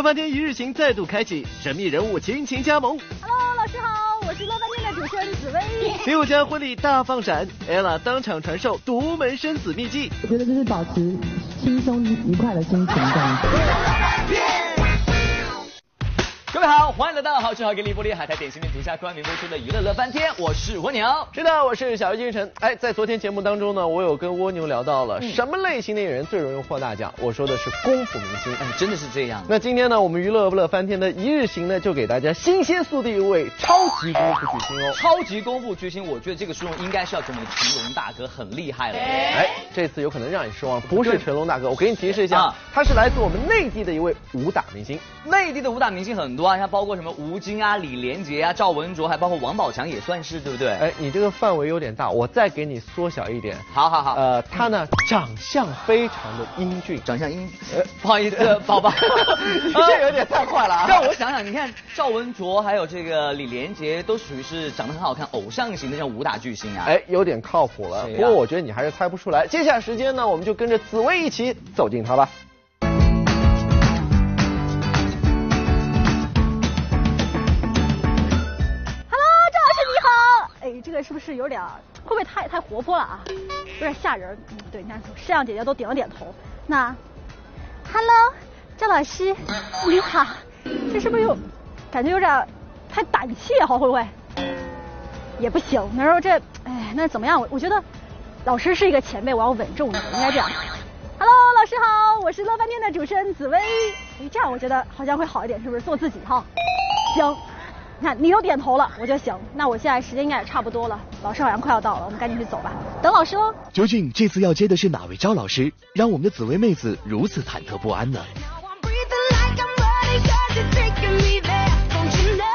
乐翻天一日行再度开启，神秘人物亲情加盟。Hello，老师好，我是乐翻天的主持人紫薇。六家婚礼大放闪，ella 当场传授独门生子秘籍。我觉得就是保持轻松愉快的心情这样子。各位好，欢迎来到好吃好给力玻璃海苔点心面独家冠名播出的娱乐乐翻天，我是蜗牛。是的，我是小鱼金晨。哎，在昨天节目当中呢，我有跟蜗牛聊到了、什么类型的演员最容易获大奖，我说的是功夫明星。哎，真的是这样。那今天呢，我们娱乐乐翻天的一日行呢，就给大家新鲜速递一位超级功夫巨星哦。超级功夫巨星，我觉得这个殊荣应该是要给我们成龙大哥，很厉害了。哎，这次有可能让你失望，不是成龙大哥，我给你提示一下，啊他是来自我们内地的一位武打明星。内地的武打明星很多啊，像包括什么吴京啊、李连杰啊、赵文卓，还包括王宝强也算是，对不对？哎，你这个范围有点大，我再给你缩小一点。好好好，呃，他呢长相非常的英俊，长相英，呃，不好意思，宝宝，这有点太快了啊！让我想想，你看赵文卓还有这个李连杰，都属于是长得很好看、偶像型的这种武打巨星啊。哎，有点靠谱了。不过我觉得你还是猜不出来。接下来时间呢，我们就跟着紫薇一起走进他吧。是有点会不会太太活泼了啊？有点吓人。嗯，对，你看摄像姐姐都点了点头。那，Hello，赵老师你好。这是不是有感觉有点太胆怯哈？会不会？也不行。那时候这，哎，那怎么样？我我觉得老师是一个前辈，我要稳重一点，应该这样。Hello，老师好，我是乐翻天的主持人紫薇。哎，这样我觉得好像会好一点，是不是？做自己哈。行，你看你都点头了，我就行。那我现在时间应该也差不多了，老师好像快要到了，我们赶紧去走吧。等老师哦。究竟这次要接的是哪位赵老师，让我们的紫薇妹子如此忐忑不安呢？Now I'm breathing like I'm running 'cause you're taking me there. Don't you know?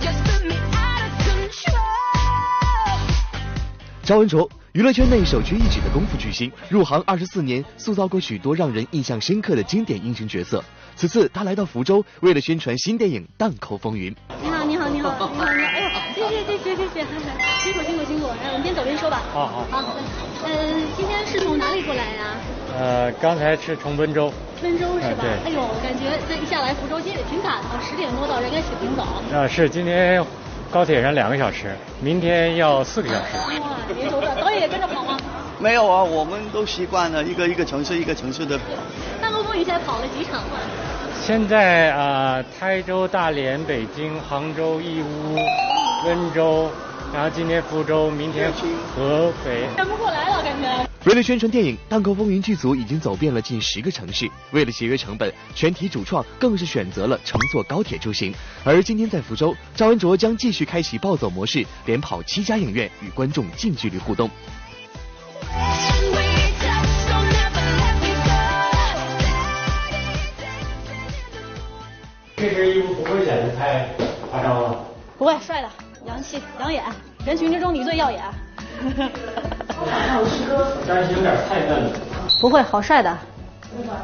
Just put me out of control. 赵文卓，娱乐圈内首屈一指的功夫巨星，入行二十四年，塑造过许多让人印象深刻的经典英雄角色。此次他来到福州，为了宣传新电影《荡寇风云》。你好，你好，你好，你好，你好。哎呦，谢谢，谢谢，谢谢，辛苦，辛苦，辛苦。哎，我们边走边说吧。好好好。呃，今天是从哪里过来呀？呃，刚才是从温州，温州是吧？哎对哎呦，感觉这一下来福州今天也挺赶的，十点多到，人应该起挺早。啊、是今天高铁上两个小时，明天要四个小时。哇，别走着，导演也跟着跑吗？没有啊，我们都习惯了一个一个城市一个城市的。大高风云现在跑了几场了？现在啊、台州、大连、北京、杭州、义乌、温州，然后今天福州，明天合肥。赶不过来了，感觉。为了宣传电影《荡寇风云》，剧组已经走遍了近十个城市。为了节约成本，全体主创更是选择了乘坐高铁出行。而今天在福州，赵文卓将继续开启暴走模式，连跑七家影院，与观众近距离互动。不会显得太夸张了。不会，帅的，洋气，养眼，人群之中你最耀眼。但是有点太嫩了。不会，好帅的。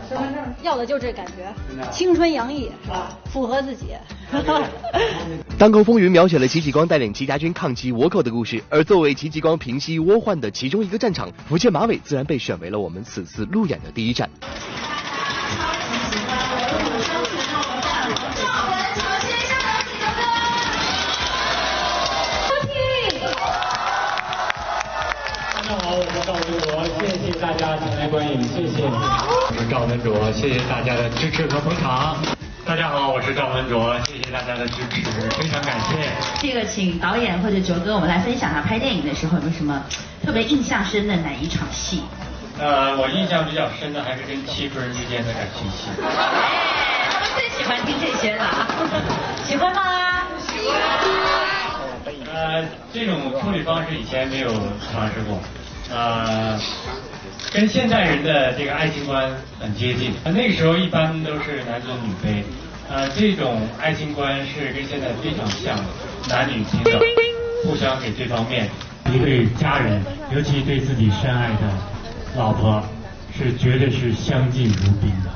身份证要的就这感觉，青春洋溢，是吧？符合自己。《荡寇风云》描写了戚继光带领戚家军抗击倭寇的故事，而作为戚继光平息倭患的其中一个战场，福建马尾自然被选为了我们此次路演的第一站。谢谢。我是赵文卓，谢谢大家的支持和捧场。大家好，我是赵文卓，谢谢大家的支持，非常感谢。这个，请导演或者卓哥，我们来分享一下拍电影的时候有没有什么特别印象深的哪一场戏？呃，我印象比较深的还是跟七春之间的感情戏。哎，他们最喜欢听这些了，喜欢吗？喜欢呃，这种处理方式以前没有尝试过，呃，跟现代人的这个爱情观很接近。呃那个时候一般都是男尊女卑，呃，这种爱情观是跟现在非常像的，男女平等，互相给对方面子。一对家人，尤其对自己深爱的老婆，是绝对是相敬如宾的。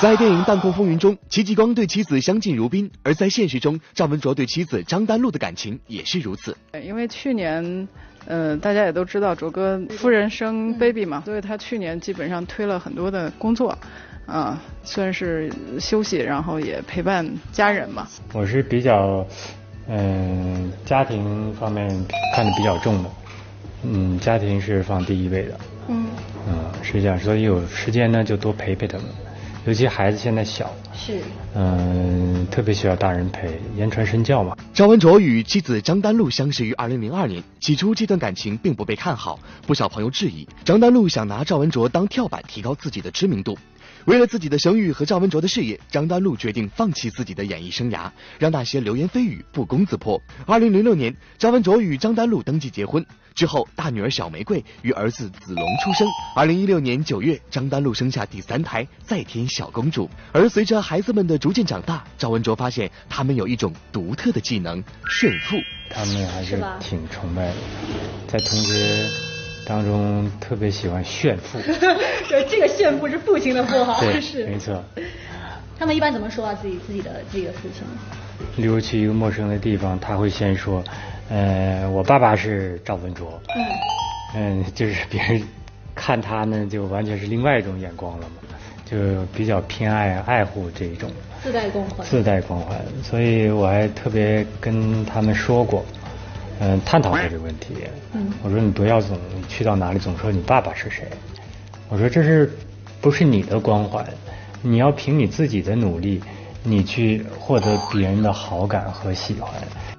在电影《荡寇风云》中，戚继光对妻子相敬如宾；而在现实中，赵文卓对妻子张丹露的感情也是如此。因为去年，呃，大家也都知道卓哥夫人生 baby 嘛，所以他去年基本上推了很多的工作，啊，算是休息，然后也陪伴家人嘛。我是比较，嗯、家庭方面看得比较重的，嗯，家庭是放第一位的，嗯，嗯，是这样，所以有时间呢就多陪陪他们，尤其孩子现在小，是。嗯、特别需要大人陪，言传身教嘛。赵文卓与妻子张丹露相识于二零零二年，起初这段感情并不被看好，不少朋友质疑张丹露想拿赵文卓当跳板，提高自己的知名度。为了自己的声誉和赵文卓的事业，张丹露决定放弃自己的演艺生涯，让那些流言蜚语不攻自破。2006年，赵文卓与张丹露登记结婚之后，大女儿小玫瑰与儿子子龙出生。2016年9月，张丹露生下第三胎，再添小公主。而随着孩子们的逐渐长大，赵文卓发现他们有一种独特的技能——炫富。他们还是挺崇拜的，在同学当中特别喜欢炫富。就这个炫富是父亲的富豪，对，是没。错。他们一般怎么说啊？自己自己的自己的父亲？例如去一个陌生的地方，他会先说，呃，我爸爸是赵文卓。嗯。嗯，就是别人看他呢，就完全是另外一种眼光了嘛，就比较偏爱爱护这一种自带光环。自带光环，所以我还特别跟他们说过，嗯，探讨过这个问题。嗯我说你不要总你去到哪里总说你爸爸是谁，我说这是不是你的光环？你要凭你自己的努力，你去获得别人的好感和喜欢。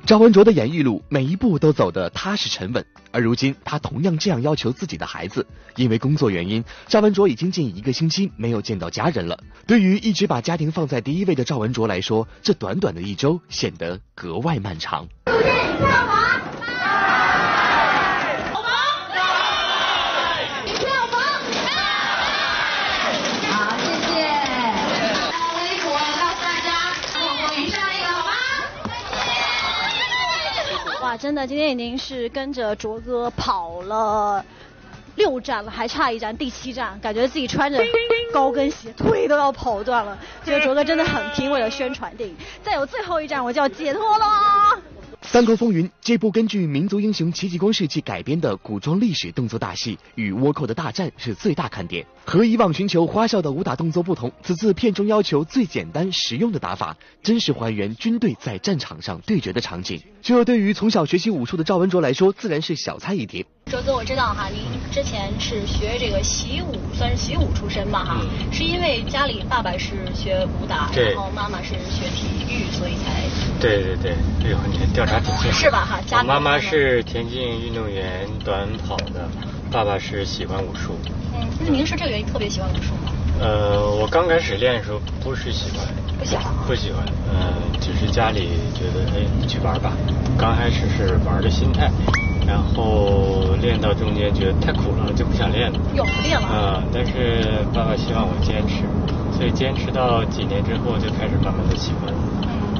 赵文卓的演艺路每一步都走得踏实沉稳，而如今他同样这样要求自己的孩子。因为工作原因，赵文卓已经近一个星期没有见到家人了。对于一直把家庭放在第一位的赵文卓来说，这短短的一周显得格外漫长。哇，真的，今天已经是跟着卓哥跑了六站了，还差一站，第七站，感觉自己穿着高跟鞋，腿都要跑断了。觉得卓哥真的很拼，为了宣传电影。再有最后一站，我就要解脱了。《三国风云》这部根据民族英雄戚继光事迹改编的古装历史动作大戏，与倭寇的大战是最大看点。和以往寻求花哨的武打动作不同，此次片中要求最简单实用的打法，真实还原军队在战场上对决的场景。这对于从小学习武术的赵文卓来说，自然是小菜一碟。卓哥，我知道哈，您之前是学这个习武，算是习武出身吧哈，是因为家里爸爸是学武打，然后妈妈是学体育，所以才对对对，哎呦，你调查挺清楚。是吧哈家里我妈妈是田径运动员，短跑的，爸爸是喜欢武术。嗯，那您是这个原因特别喜欢武术吗？呃，我刚开始练的时候不是喜欢，不喜欢不喜欢，呃、只是家里觉得，哎，你去玩吧。刚开始是玩的心态，然后练到中间觉得太苦了，就不想练了。有不练了。啊、但是爸爸希望我坚持，所以坚持到几年之后就开始慢慢的喜欢，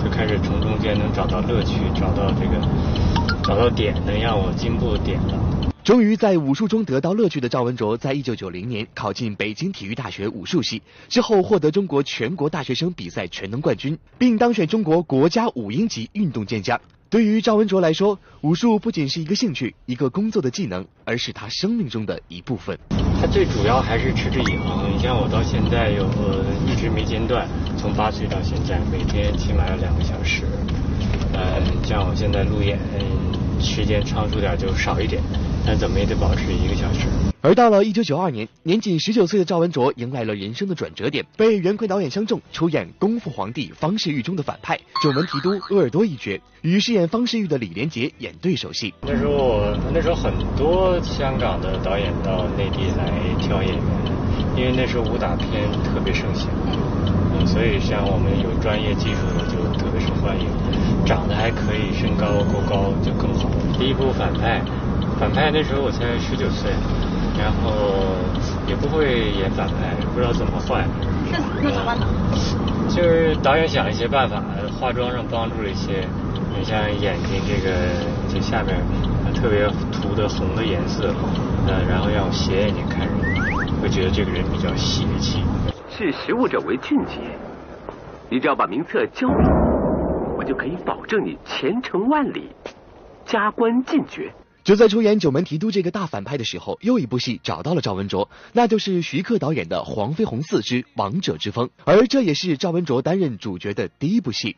就开始从中间能找到乐趣，找到这个找到点能让我进步的点了。终于在武术中得到乐趣的赵文卓，在一九九零年考进北京体育大学武术系，之后获得中国全国大学生比赛全能冠军，并当选中国国家五英级运动健将。对于赵文卓来说，武术不仅是一个兴趣、一个工作的技能，而是他生命中的一部分。他最主要还是持之以恒。你像我到现在有呃一直没间断，从八岁到现在，每天起码要两个小时。呃，像我现在路演，时间仓促点就少一点，但怎么也得保持一个小时。而到了一九九二年，年仅十九岁的赵文卓迎来了人生的转折点，被袁奎导演相中，出演《功夫皇帝方世玉》中的反派九门提督鄂尔多一角，与饰演方世玉的李连杰演对手戏。那时候我那时候很多香港的导演到内地来挑演员，因为那时候武打片特别盛行，嗯，所以像我们有专业技术的就特别受欢迎，长得还可以，身高够高就更好。第一部反派，反派那时候我才十九岁，然后也不会演反派，不知道怎么坏。那那咋办呢？就是导演想一些办法，化妆上帮助了一些，你像眼睛这个这下面呃特别涂的红的颜色，呃，然后让我斜眼睛看人，会觉得这个人比较邪气。视食物者为俊杰，你只要把名册交给我，我就可以保证你前程万里，加官进爵。就在出演《九门提督》这个大反派的时候，又一部戏找到了赵文卓，那就是徐克导演的《黄飞鸿四之王者之风》，而这也是赵文卓担任主角的第一部戏。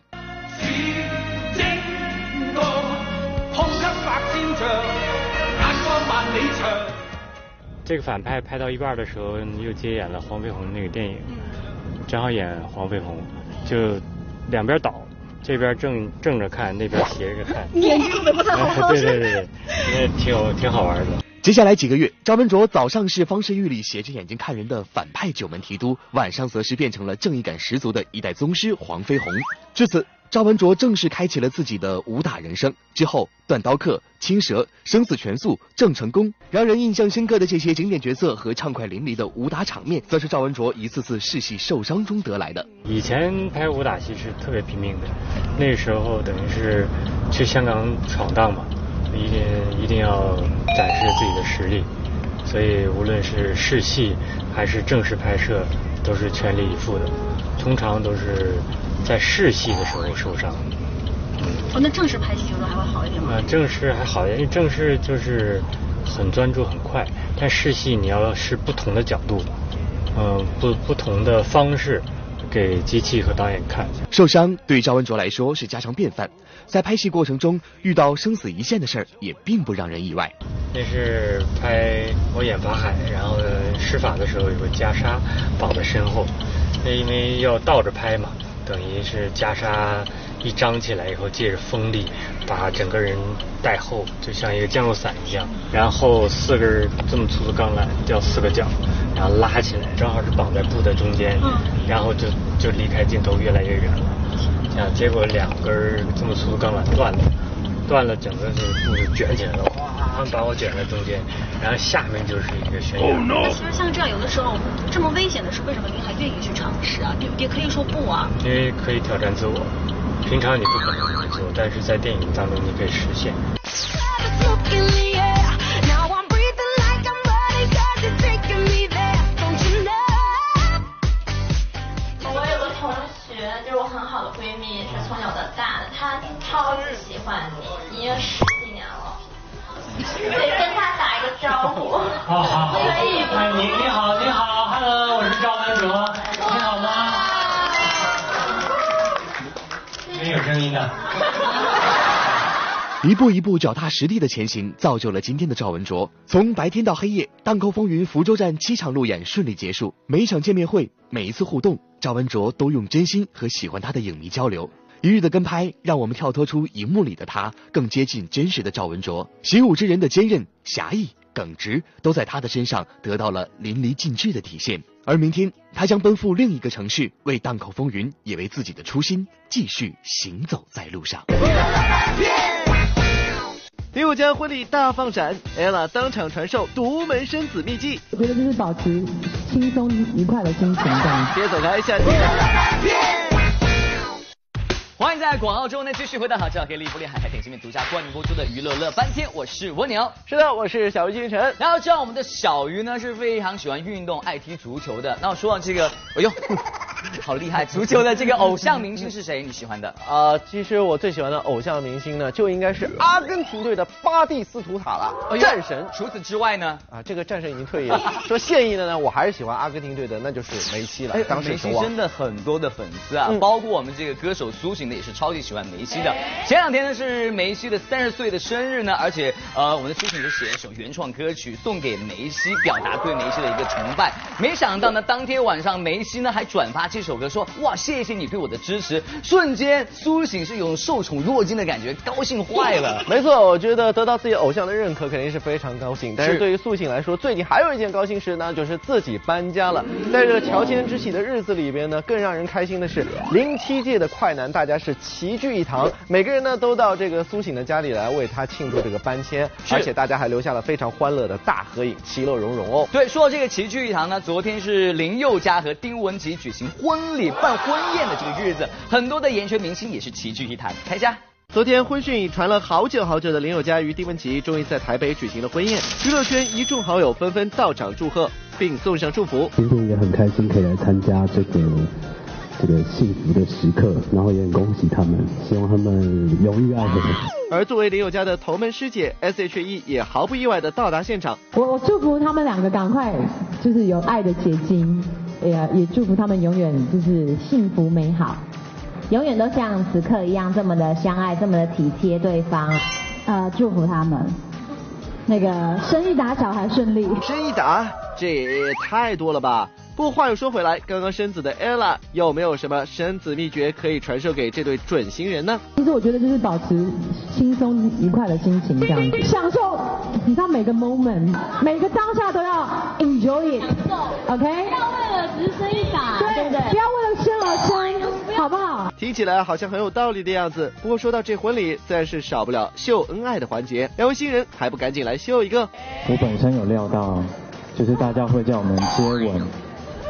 这个反派拍到一半的时候，又接演了黄飞鸿那个电影，正好演黄飞鸿，就两边倒，这边正正着看，那边斜着看。眼睛都不太好对对对对，那挺有挺好玩的。接下来几个月，赵文卓早上是方世玉里斜着眼睛看人的反派九门提督，晚上则是变成了正义感十足的一代宗师黄飞鸿。至此，赵文卓正式开启了自己的武打人生。之后，断刀客、青蛇、生死全速、郑成功，让人印象深刻的这些经典角色和畅快淋漓的武打场面，则是赵文卓一次次试戏受伤中得来的。以前拍武打戏是特别拼命的，那时候等于是去香港闯荡嘛，一定一定要展示自己的实力，所以无论是试戏还是正式拍摄，都是全力以赴的。通常都是在试戏的时候受伤。哦，那正式拍戏有时候还会好一点吗？啊，正式还好一点，因为正式就是很专注很快，但试戏你要试不同的角度，嗯、不不同的方式给机器和导演看。受伤对赵文卓来说是家常便饭，在拍戏过程中遇到生死一线的事儿也并不让人意外。那是拍我演法海，然后施法的时候有个袈裟绑在身后，那因为要倒着拍嘛，等于是袈裟一张起来以后，借着风力把整个人带后，就像一个降落伞一样。然后四根这么粗的钢缆吊四个角，然后拉起来，正好是绑在布的中间，然后就就离开镜头越来越远了。啊，结果两根这么粗的钢缆断了。断了，整个这个布就卷起来了，哗，把我卷在中间，然后下面就是一个悬崖。那其实像这样，有的时候这么危险的事，为什么您还愿意去尝试啊？也也可以说不啊。因为可以挑战自我，平常你不可能这么做，但是在电影当中你可以实现。一步一步脚踏实地的前行，造就了今天的赵文卓。从白天到黑夜，荡寇风云福州站七场路演顺利结束。每一场见面会，每一次互动，赵文卓都用真心和喜欢他的影迷交流。一日的跟拍，让我们跳脱出荧幕里的他，更接近真实的赵文卓。习武之人的坚韧、侠义、耿直，都在他的身上得到了淋漓尽致的体现。而明天，他将奔赴另一个城市，为荡寇风云，也为自己的初心继续行走在路上。林宥嘉婚礼大放闪，ella 当场传授独门生子秘籍。我觉得就是保持轻松愉快的心情这样子。别走开，下期。欢迎在广告中呢继续回到好这可以利福利海海点心面独家冠名播出的娱乐乐翻天，我是蜗牛。是的，我是小鱼金晨。然后知道我们的小鱼呢是非常喜欢运动、爱踢足球的。那我说到这个，哎呦，好厉害！足球的这个偶像明星是谁？你喜欢的？啊、其实我最喜欢的偶像明星呢，就应该是阿根廷队的巴蒂斯图塔了，哎战神。除此之外呢？啊，这个战神已经退役了。说现役的呢，我还是喜欢阿根廷队的，那就是梅西了，当时梅西。真的很多的粉丝啊，嗯包括我们这个歌手苏醒的也是超级喜欢梅西的。前两天呢是梅西的三十岁的生日呢，而且呃我们的苏醒就写了一首原创歌曲送给梅西，表达对梅西的一个崇拜。没想到呢，当天晚上梅西呢还转发这首歌说哇谢谢你对我的支持，瞬间苏醒是有种受宠若惊的感觉，高兴坏了。没错，我觉得得到自己偶像的认可肯定是非常高兴。但是是对于苏醒来说，最近还有一件高兴事呢，就是自己搬家了。在这个乔迁之喜的日子里边呢，更让人开心的是，零七届的快男大家是齐聚一堂，每个人呢都到这个苏醒的家里来为他庆祝这个搬迁，而且大家还留下了非常欢乐的大合影，其乐融融哦。对，说到这个齐聚一堂呢，昨天是林宥嘉和丁文琪举行婚礼办婚宴的这个日子，很多的演艺圈明星也是齐聚一堂，开家。昨天婚讯已传了好久好久的林宥嘉与丁文琪，终于在台北举行了婚宴，娱乐圈一众好友纷纷到场祝贺，并送上祝福。今天也很开心可以来参加这个这个幸福的时刻，然后也很恭喜他们，希望他们永浴爱河。而作为林宥嘉的头门师姐，S.H.E 也毫不意外的到达现场。我我祝福他们两个赶快就是有爱的结晶，也也祝福他们永远就是幸福美好。永远都像此刻一样这么的相爱，这么的体贴对方。呃，祝福他们那个生意打小还顺利。生意打，这也太多了吧？不过话又说回来，刚刚生子的 ella 有没有什么生子秘诀可以传授给这对准新人呢？其实我觉得就是保持轻松愉快的心情，这样子享受，你知道每个 moment，每个当下都要 enjoy it，OK？、不听起来好像很有道理的样子。不过说到这婚礼，自然是少不了秀恩爱的环节。两位新人还不赶紧来秀一个？我本身有料到，就是大家会叫我们接吻，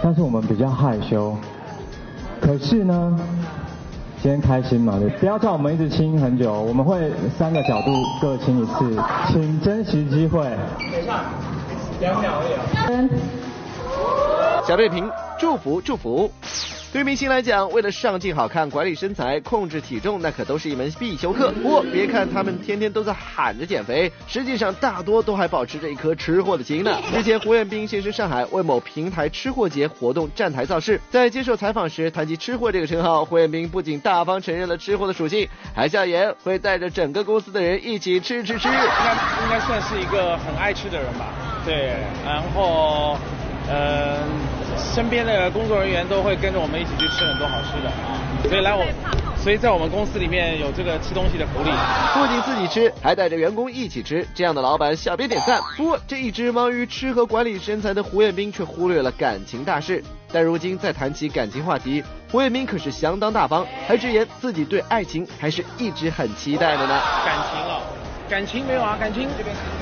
但是我们比较害羞。可是呢，今天开心嘛，对不要叫我们一直亲很久，我们会三个角度各亲一次，请珍惜机会。等一下，两秒而已啊。小贝平祝福祝福。对于明星来讲，为了上镜好看、管理身材、控制体重，那可都是一门必修课。不过，别看他们天天都在喊着减肥，实际上大多都还保持着一颗吃货的心呢。之前胡彦斌现身上海为某平台吃货节活动站台造势，在接受采访时谈及吃货这个称号，胡彦斌不仅大方承认了吃货的属性，还笑言会带着整个公司的人一起吃吃吃。应该应该算是一个很爱吃的人吧。对，然后呃，身边的工作人员都会跟着我们一起去吃很多好吃的，所以来我，所以在我们公司里面有这个吃东西的福利。不仅自己吃，还带着员工一起吃，这样的老板小编点赞。不过，这一直忙于吃和管理身材的胡彦斌却忽略了感情大事。但如今再谈起感情话题，胡彦斌可是相当大方，还直言自己对爱情还是一直很期待的呢。感情哦，感情没有啊，感情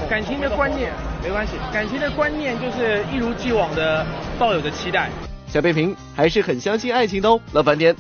感情的观念没关系，感情的观念就是一如既往的抱有的期待。小贝平还是很相信爱情的哦，乐翻天。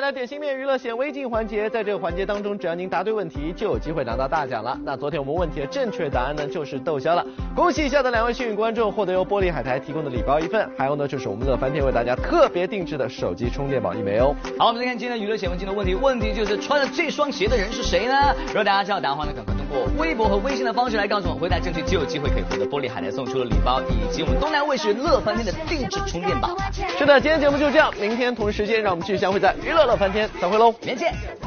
来点心面娱乐显微镜环节，在这个环节当中，只要您答对问题，就有机会拿到大奖了。那昨天我们问题的正确答案呢，就是窦骁了。恭喜以下的两位幸运观众获得由玻璃海苔提供的礼包一份，还有呢，就是我们乐翻天为大家特别定制的手机充电宝一枚哦。好，我们再看今天娱乐显微镜的问题，问题就是穿了这双鞋的人是谁呢？如果大家知道答案的话呢，赶快通过微博和微信的方式来告诉我，回答正确就有机会可以获得玻璃海苔送出的礼包，以及我们东南卫视乐翻天的定制充电宝。是的，今天节目就这样，明天同一时间让我们继续相会在娱乐乐翻天，再会喽，明天见。